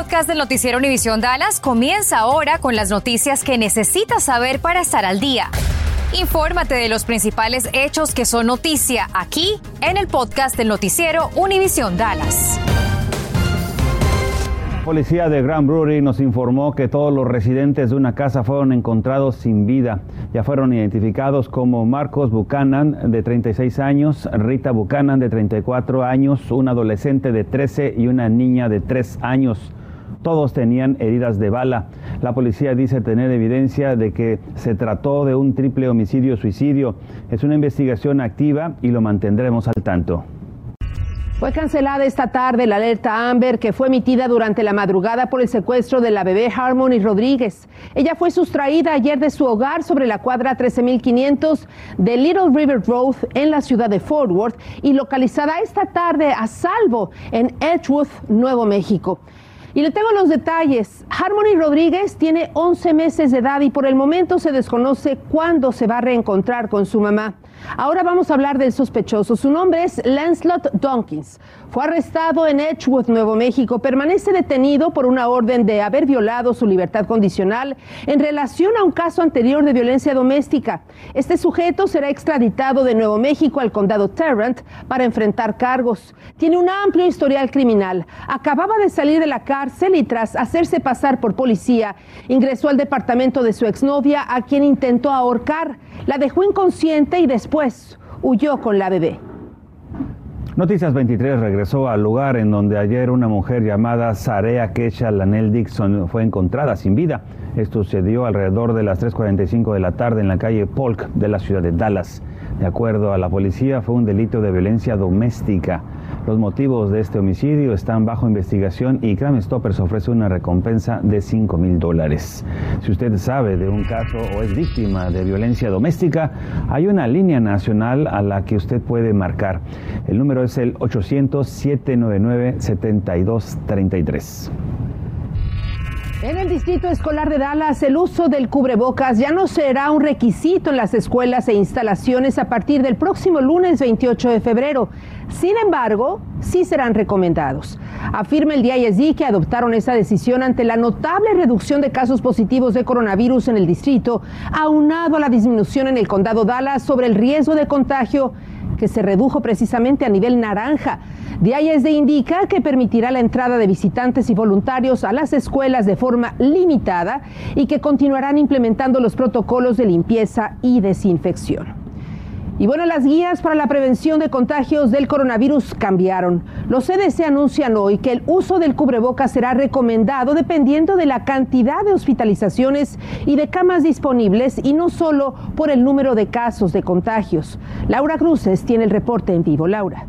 podcast del noticiero Univisión Dallas comienza ahora con las noticias que necesitas saber para estar al día. Infórmate de los principales hechos que son noticia aquí en el podcast del noticiero Univisión Dallas. La policía de Grand Brewery nos informó que todos los residentes de una casa fueron encontrados sin vida. Ya fueron identificados como Marcos Buchanan, de 36 años, Rita Buchanan, de 34 años, un adolescente de 13 y una niña de 3 años. Todos tenían heridas de bala. La policía dice tener evidencia de que se trató de un triple homicidio-suicidio. Es una investigación activa y lo mantendremos al tanto. Fue cancelada esta tarde la alerta Amber que fue emitida durante la madrugada por el secuestro de la bebé Harmony Rodríguez. Ella fue sustraída ayer de su hogar sobre la cuadra 13500 de Little River Road en la ciudad de Fort Worth y localizada esta tarde a salvo en Edgewood, Nuevo México. Y le tengo los detalles. Harmony Rodríguez tiene 11 meses de edad y por el momento se desconoce cuándo se va a reencontrar con su mamá. Ahora vamos a hablar del sospechoso. Su nombre es Lancelot Donkins. Fue arrestado en Edgewood, Nuevo México. Permanece detenido por una orden de haber violado su libertad condicional en relación a un caso anterior de violencia doméstica. Este sujeto será extraditado de Nuevo México al condado Tarrant para enfrentar cargos. Tiene un amplio historial criminal. Acababa de salir de la cárcel y tras hacerse pasar por policía, ingresó al departamento de su exnovia a quien intentó ahorcar. La dejó inconsciente y después huyó con la bebé. Noticias 23 regresó al lugar en donde ayer una mujer llamada Sarea Kesha Lanel Dixon fue encontrada sin vida. Esto sucedió alrededor de las 3.45 de la tarde en la calle Polk de la ciudad de Dallas. De acuerdo a la policía, fue un delito de violencia doméstica. Los motivos de este homicidio están bajo investigación y Crime Stoppers ofrece una recompensa de 5 mil dólares. Si usted sabe de un caso o es víctima de violencia doméstica, hay una línea nacional a la que usted puede marcar. El número es el 800-799-7233. En el Distrito Escolar de Dallas, el uso del cubrebocas ya no será un requisito en las escuelas e instalaciones a partir del próximo lunes 28 de febrero. Sin embargo, sí serán recomendados. Afirma el DISD que adoptaron esa decisión ante la notable reducción de casos positivos de coronavirus en el distrito, aunado a la disminución en el condado Dallas sobre el riesgo de contagio que se redujo precisamente a nivel naranja. DISD indica que permitirá la entrada de visitantes y voluntarios a las escuelas de forma limitada y que continuarán implementando los protocolos de limpieza y desinfección. Y bueno, las guías para la prevención de contagios del coronavirus cambiaron. Los CDC anuncian hoy que el uso del cubrebocas será recomendado dependiendo de la cantidad de hospitalizaciones y de camas disponibles y no solo por el número de casos de contagios. Laura Cruces tiene el reporte en vivo. Laura.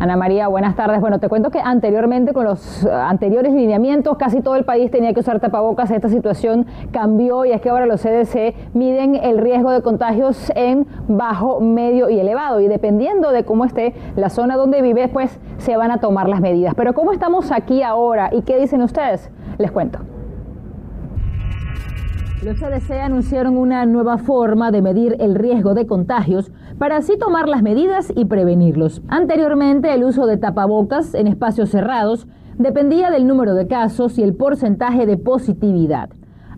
Ana María, buenas tardes. Bueno, te cuento que anteriormente, con los anteriores lineamientos, casi todo el país tenía que usar tapabocas. Esta situación cambió y es que ahora los CDC miden el riesgo de contagios en bajo, medio y elevado. Y dependiendo de cómo esté la zona donde vives, pues se van a tomar las medidas. Pero ¿cómo estamos aquí ahora y qué dicen ustedes? Les cuento. Los CDC anunciaron una nueva forma de medir el riesgo de contagios para así tomar las medidas y prevenirlos. Anteriormente, el uso de tapabocas en espacios cerrados dependía del número de casos y el porcentaje de positividad.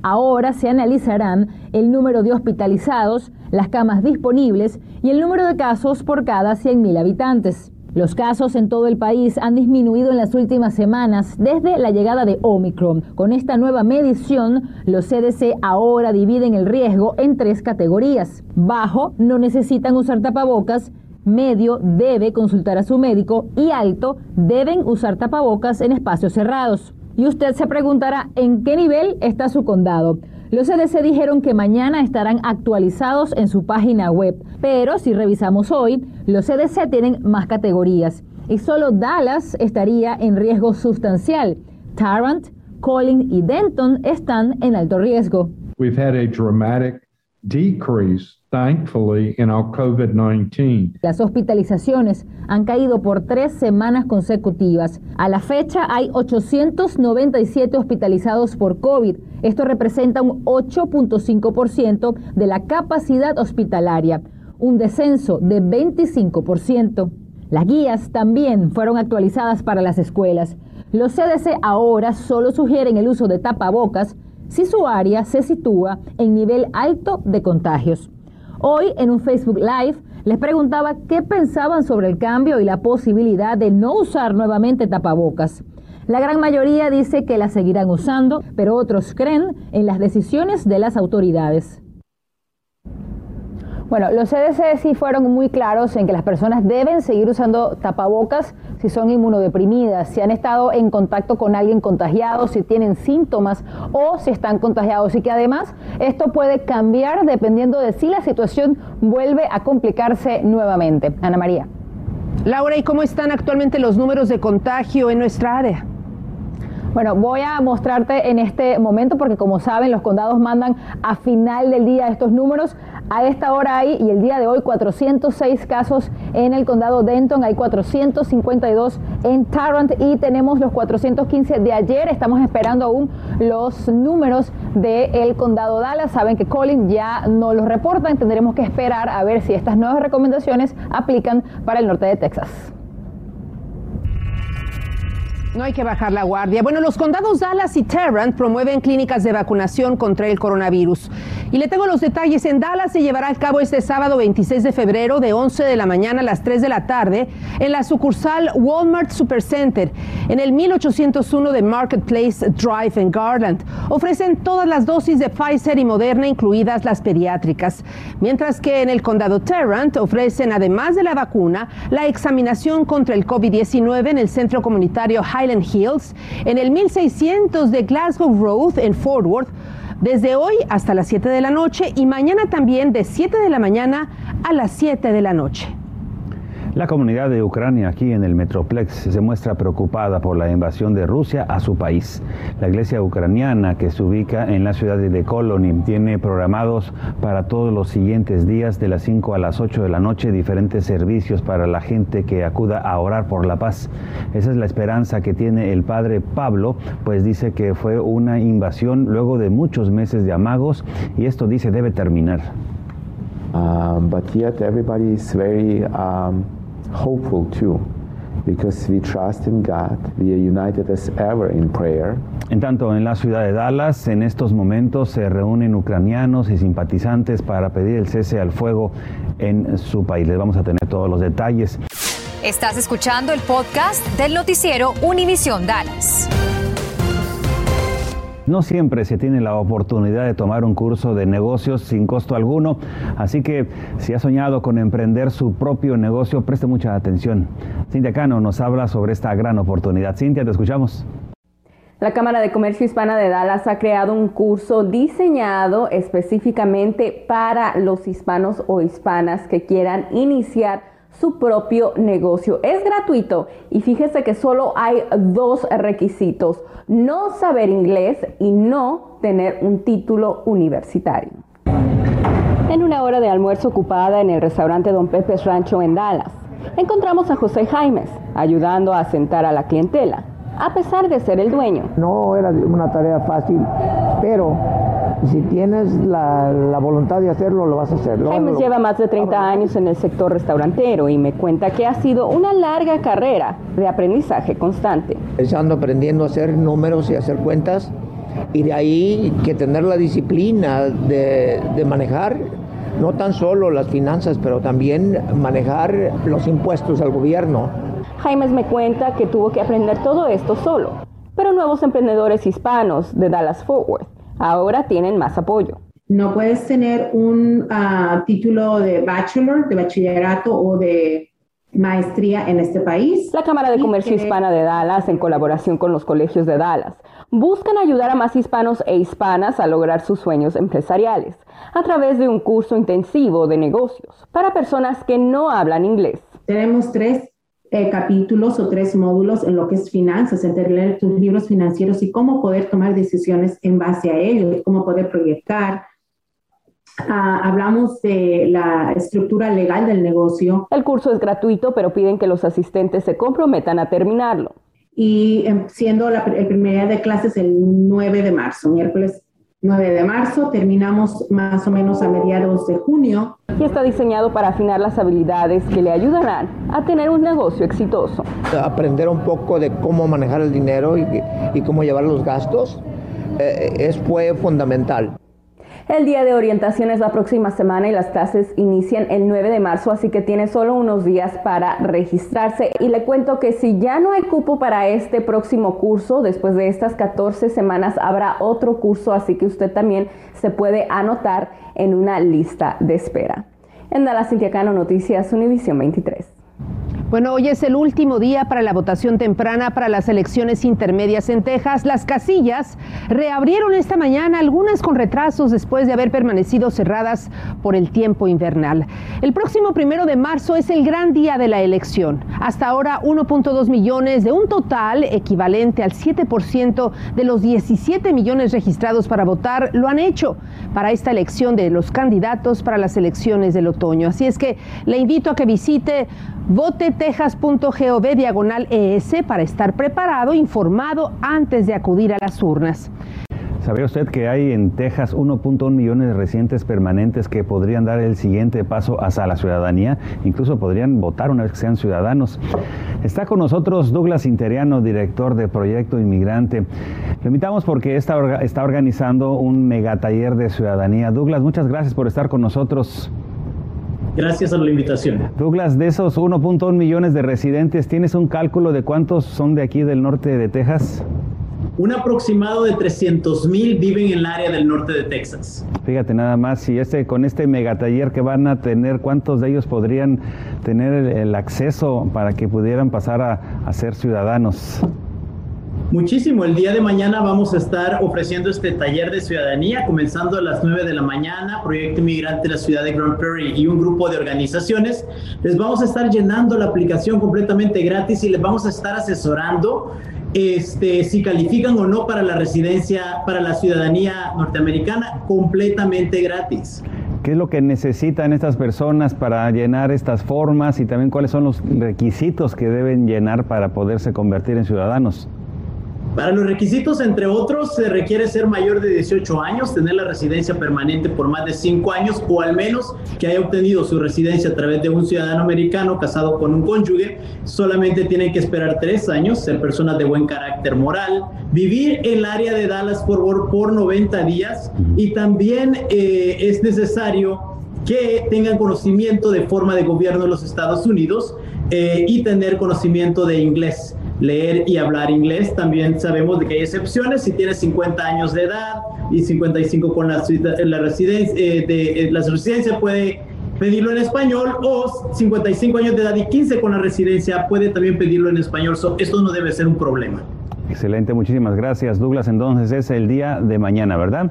Ahora se analizarán el número de hospitalizados, las camas disponibles y el número de casos por cada 100.000 habitantes. Los casos en todo el país han disminuido en las últimas semanas desde la llegada de Omicron. Con esta nueva medición, los CDC ahora dividen el riesgo en tres categorías. Bajo, no necesitan usar tapabocas. Medio, debe consultar a su médico. Y alto, deben usar tapabocas en espacios cerrados. Y usted se preguntará en qué nivel está su condado. Los CDC dijeron que mañana estarán actualizados en su página web, pero si revisamos hoy, los CDC tienen más categorías y solo Dallas estaría en riesgo sustancial. Tarrant, Collin y Denton están en alto riesgo. We've had a dramatic decrease, thankfully, in our COVID-19. Las hospitalizaciones han caído por tres semanas consecutivas. A la fecha hay 897 hospitalizados por COVID. Esto representa un 8.5% de la capacidad hospitalaria, un descenso de 25%. Las guías también fueron actualizadas para las escuelas. Los CDC ahora solo sugieren el uso de tapabocas si su área se sitúa en nivel alto de contagios. Hoy en un Facebook Live les preguntaba qué pensaban sobre el cambio y la posibilidad de no usar nuevamente tapabocas. La gran mayoría dice que la seguirán usando, pero otros creen en las decisiones de las autoridades. Bueno, los CDC sí fueron muy claros en que las personas deben seguir usando tapabocas si son inmunodeprimidas, si han estado en contacto con alguien contagiado, si tienen síntomas o si están contagiados y que además esto puede cambiar dependiendo de si la situación vuelve a complicarse nuevamente. Ana María. Laura, ¿y cómo están actualmente los números de contagio en nuestra área? Bueno, voy a mostrarte en este momento porque como saben los condados mandan a final del día estos números. A esta hora hay, y el día de hoy, 406 casos en el condado Denton, hay 452 en Tarrant y tenemos los 415 de ayer. Estamos esperando aún los números del condado Dallas. Saben que Colin ya no los reporta, tendremos que esperar a ver si estas nuevas recomendaciones aplican para el norte de Texas. No hay que bajar la guardia. Bueno, los condados Dallas y Tarrant promueven clínicas de vacunación contra el coronavirus. Y le tengo los detalles. En Dallas se llevará a cabo este sábado 26 de febrero de 11 de la mañana a las 3 de la tarde en la sucursal Walmart Supercenter en el 1801 de Marketplace Drive en Garland. Ofrecen todas las dosis de Pfizer y Moderna, incluidas las pediátricas. Mientras que en el condado Tarrant ofrecen, además de la vacuna, la examinación contra el COVID-19 en el centro comunitario High Hills, en el 1600 de Glasgow Road en Fort Worth, desde hoy hasta las 7 de la noche y mañana también de 7 de la mañana a las 7 de la noche. La comunidad de Ucrania aquí en el Metroplex se muestra preocupada por la invasión de Rusia a su país. La iglesia ucraniana que se ubica en la ciudad de Colony tiene programados para todos los siguientes días de las 5 a las 8 de la noche diferentes servicios para la gente que acuda a orar por la paz. Esa es la esperanza que tiene el padre Pablo, pues dice que fue una invasión luego de muchos meses de amagos y esto dice debe terminar. Um, but yet everybody is very um, hopeful too. Because we trust in God, we are united as ever in prayer. En tanto, en la ciudad de Dallas, en estos momentos se reúnen ucranianos y simpatizantes para pedir el cese al fuego en su país. Les vamos a tener todos los detalles. Estás escuchando el podcast del noticiero Univisión Dallas. No siempre se tiene la oportunidad de tomar un curso de negocios sin costo alguno, así que si ha soñado con emprender su propio negocio, preste mucha atención. Cintia Cano nos habla sobre esta gran oportunidad. Cintia, te escuchamos. La Cámara de Comercio Hispana de Dallas ha creado un curso diseñado específicamente para los hispanos o hispanas que quieran iniciar su propio negocio. Es gratuito y fíjese que solo hay dos requisitos, no saber inglés y no tener un título universitario. En una hora de almuerzo ocupada en el restaurante Don Pepe's Rancho en Dallas, encontramos a José Jaimes ayudando a sentar a la clientela, a pesar de ser el dueño. No era una tarea fácil, pero si tienes la, voluntad de hacerlo, lo vas a hacer. Jaime lleva más de 30 años en el sector restaurantero y me cuenta que ha sido una larga carrera de aprendizaje constante. Estando aprendiendo a hacer números y hacer cuentas y de ahí que tener la disciplina de, de manejar no tan solo las finanzas, pero también manejar los impuestos al gobierno. Jaime me cuenta que tuvo que aprender todo esto solo, pero nuevos emprendedores hispanos de Dallas Fort Worth ahora tienen más apoyo. No puedes tener un ah, título de bachelor, de bachillerato o de maestría en este país. La Cámara de Comercio Hispana de Dallas, en colaboración con los colegios de Dallas, buscan ayudar a más hispanos e hispanas a lograr sus sueños empresariales a través de un curso intensivo de negocios para personas que no hablan inglés. Tenemos tres eh, capítulos o tres módulos en lo que es finanzas, entender tus libros financieros y cómo poder tomar decisiones en base a ellos, cómo poder proyectar. Ah, hablamos de la estructura legal del negocio. El curso es gratuito, pero piden que los asistentes se comprometan a terminarlo. Y em, siendo la, el primer día de clases el 9 de marzo, miércoles 9 de marzo, terminamos más o menos a mediados de junio. Y está diseñado para afinar las habilidades que le ayudarán a tener un negocio exitoso. Aprender un poco de cómo manejar el dinero y, cómo llevar los gastos eh, es, fue fundamental. El día de orientación es la próxima semana y las clases inician el 9 de marzo, así que tiene solo unos días para registrarse. Y le cuento que si ya no hay cupo para este próximo curso, después de estas 14 semanas habrá otro curso, así que usted también se puede anotar en una lista de espera. En Dallas, Cano, Noticias, Univisión 23. Bueno, hoy es el último día para la votación temprana para las elecciones intermedias en Texas. Las casillas reabrieron esta mañana, algunas con retrasos después de haber permanecido cerradas por el tiempo invernal. El próximo primero de marzo es el gran día de la elección. Hasta ahora, 1.2 millones de un total equivalente al 7% de los 17 millones registrados para votar lo han hecho para esta elección de los candidatos para las elecciones del otoño. Así es que le invito a que visite votetexas.gov diagonal ES para estar preparado, informado antes de acudir a las urnas. ¿Sabía usted que hay en Texas 1.1 millones de residentes permanentes que podrían dar el siguiente paso hacia la ciudadanía? Incluso podrían votar una vez que sean ciudadanos. Está con nosotros Douglas Interiano, director de Proyecto Inmigrante. Lo invitamos porque está, está organizando un megataller de ciudadanía. Douglas, muchas gracias por estar con nosotros. Gracias a la invitación. Douglas, de esos 1.1 millones de residentes, ¿tienes un cálculo de cuántos son de aquí del norte de Texas? Un aproximado de 300 mil viven en el área del norte de Texas. Fíjate nada más, si este, con este megataller que van a tener, ¿cuántos de ellos podrían tener el, acceso para que pudieran pasar a, a ser ciudadanos? Muchísimo. El día de mañana vamos a estar ofreciendo este taller de ciudadanía, comenzando a las 9 de la mañana. Proyecto Inmigrante de la ciudad de Grand Prairie y un grupo de organizaciones. Les vamos a estar llenando la aplicación completamente gratis y les vamos a estar asesorando este, si califican o no para la residencia, para la ciudadanía norteamericana, completamente gratis. ¿Qué es lo que necesitan estas personas para llenar estas formas y también cuáles son los requisitos que deben llenar para poderse convertir en ciudadanos? Para los requisitos, entre otros, se requiere ser mayor de 18 años, tener la residencia permanente por más de 5 años o al menos que haya obtenido su residencia a través de un ciudadano americano casado con un cónyuge. Solamente tienen que esperar 3 años, ser personas de buen carácter moral, vivir en el área de Dallas por Worth por 90 días y también eh, es necesario que tengan conocimiento de forma de gobierno de los Estados Unidos eh, y tener conocimiento de inglés leer y hablar inglés. También sabemos de que hay excepciones. Si tienes 50 años de edad y 55 con la, la residencia, eh, de, eh, la residencia puede pedirlo en español o 55 años de edad y 15 con la residencia puede también pedirlo en español. esto no debe ser un problema. Excelente, muchísimas gracias Douglas. Entonces es el día de mañana, ¿verdad?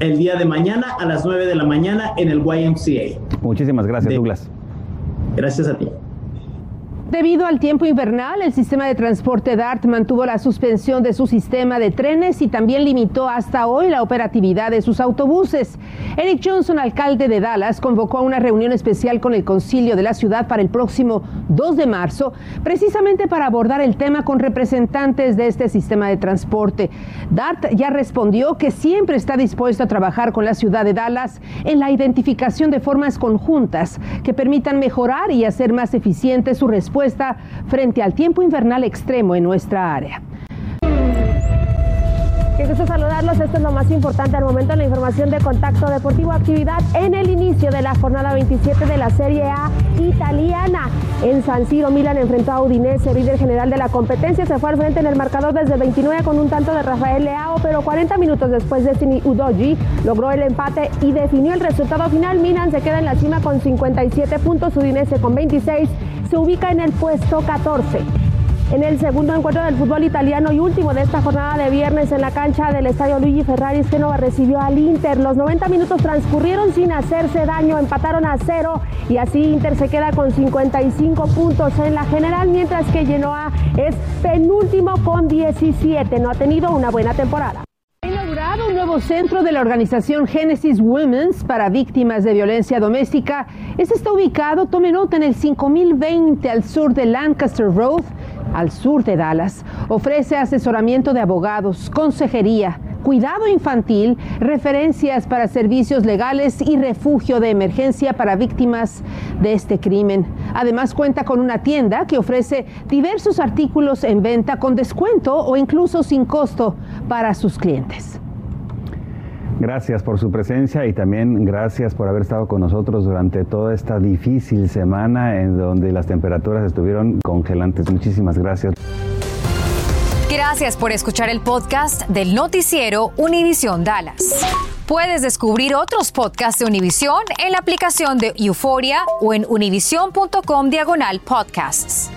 El día de mañana a las 9 de la mañana en el YMCA. Muchísimas gracias Douglas. Gracias a ti. Debido al tiempo invernal, el sistema de transporte DART mantuvo la suspensión de su sistema de trenes y también limitó hasta hoy la operatividad de sus autobuses. Eric Johnson, alcalde de Dallas, convocó a una reunión especial con el concilio de la ciudad para el próximo 2 de marzo, precisamente para abordar el tema con representantes de este sistema de transporte. DART ya respondió que siempre está dispuesto a trabajar con la ciudad de Dallas en la identificación de formas conjuntas que permitan mejorar y hacer más eficiente su respuesta frente al tiempo invernal extremo en nuestra área. Qué gusto saludarlos. Esto es lo más importante al momento en la información de Contacto Deportivo. Actividad en el inicio de la jornada 27 de la Serie A italiana. En San Siro, Milan enfrentó a Udinese, líder general de la competencia. Se fue al frente en el marcador desde 29 con un tanto de Rafael Leao, pero 40 minutos después Destiny Udoji logró el empate y definió el resultado final. Milan se queda en la cima con 57 puntos, Udinese con 26 se ubica en el puesto 14. En el segundo encuentro del fútbol italiano y último de esta jornada de viernes en la cancha del estadio Luigi Ferrari, Genova recibió al Inter. Los 90 minutos transcurrieron sin hacerse daño, empataron a cero y así Inter se queda con 55 puntos en la general, mientras que Genoa es penúltimo con 17. No ha tenido una buena temporada centro de la organización Genesis Women's para víctimas de violencia doméstica. Este está ubicado, tome nota, en el 5020 al sur de Lancaster Road, al sur de Dallas. Ofrece asesoramiento de abogados, consejería, cuidado infantil, referencias para servicios legales y refugio de emergencia para víctimas de este crimen. Además cuenta con una tienda que ofrece diversos artículos en venta con descuento o incluso sin costo para sus clientes. Gracias por su presencia y también gracias por haber estado con nosotros durante toda esta difícil semana en donde las temperaturas estuvieron congelantes. Muchísimas gracias. Gracias por escuchar el podcast del noticiero Univisión Dallas. Puedes descubrir otros podcasts de Univisión en la aplicación de Euforia o en univision.com diagonal podcasts.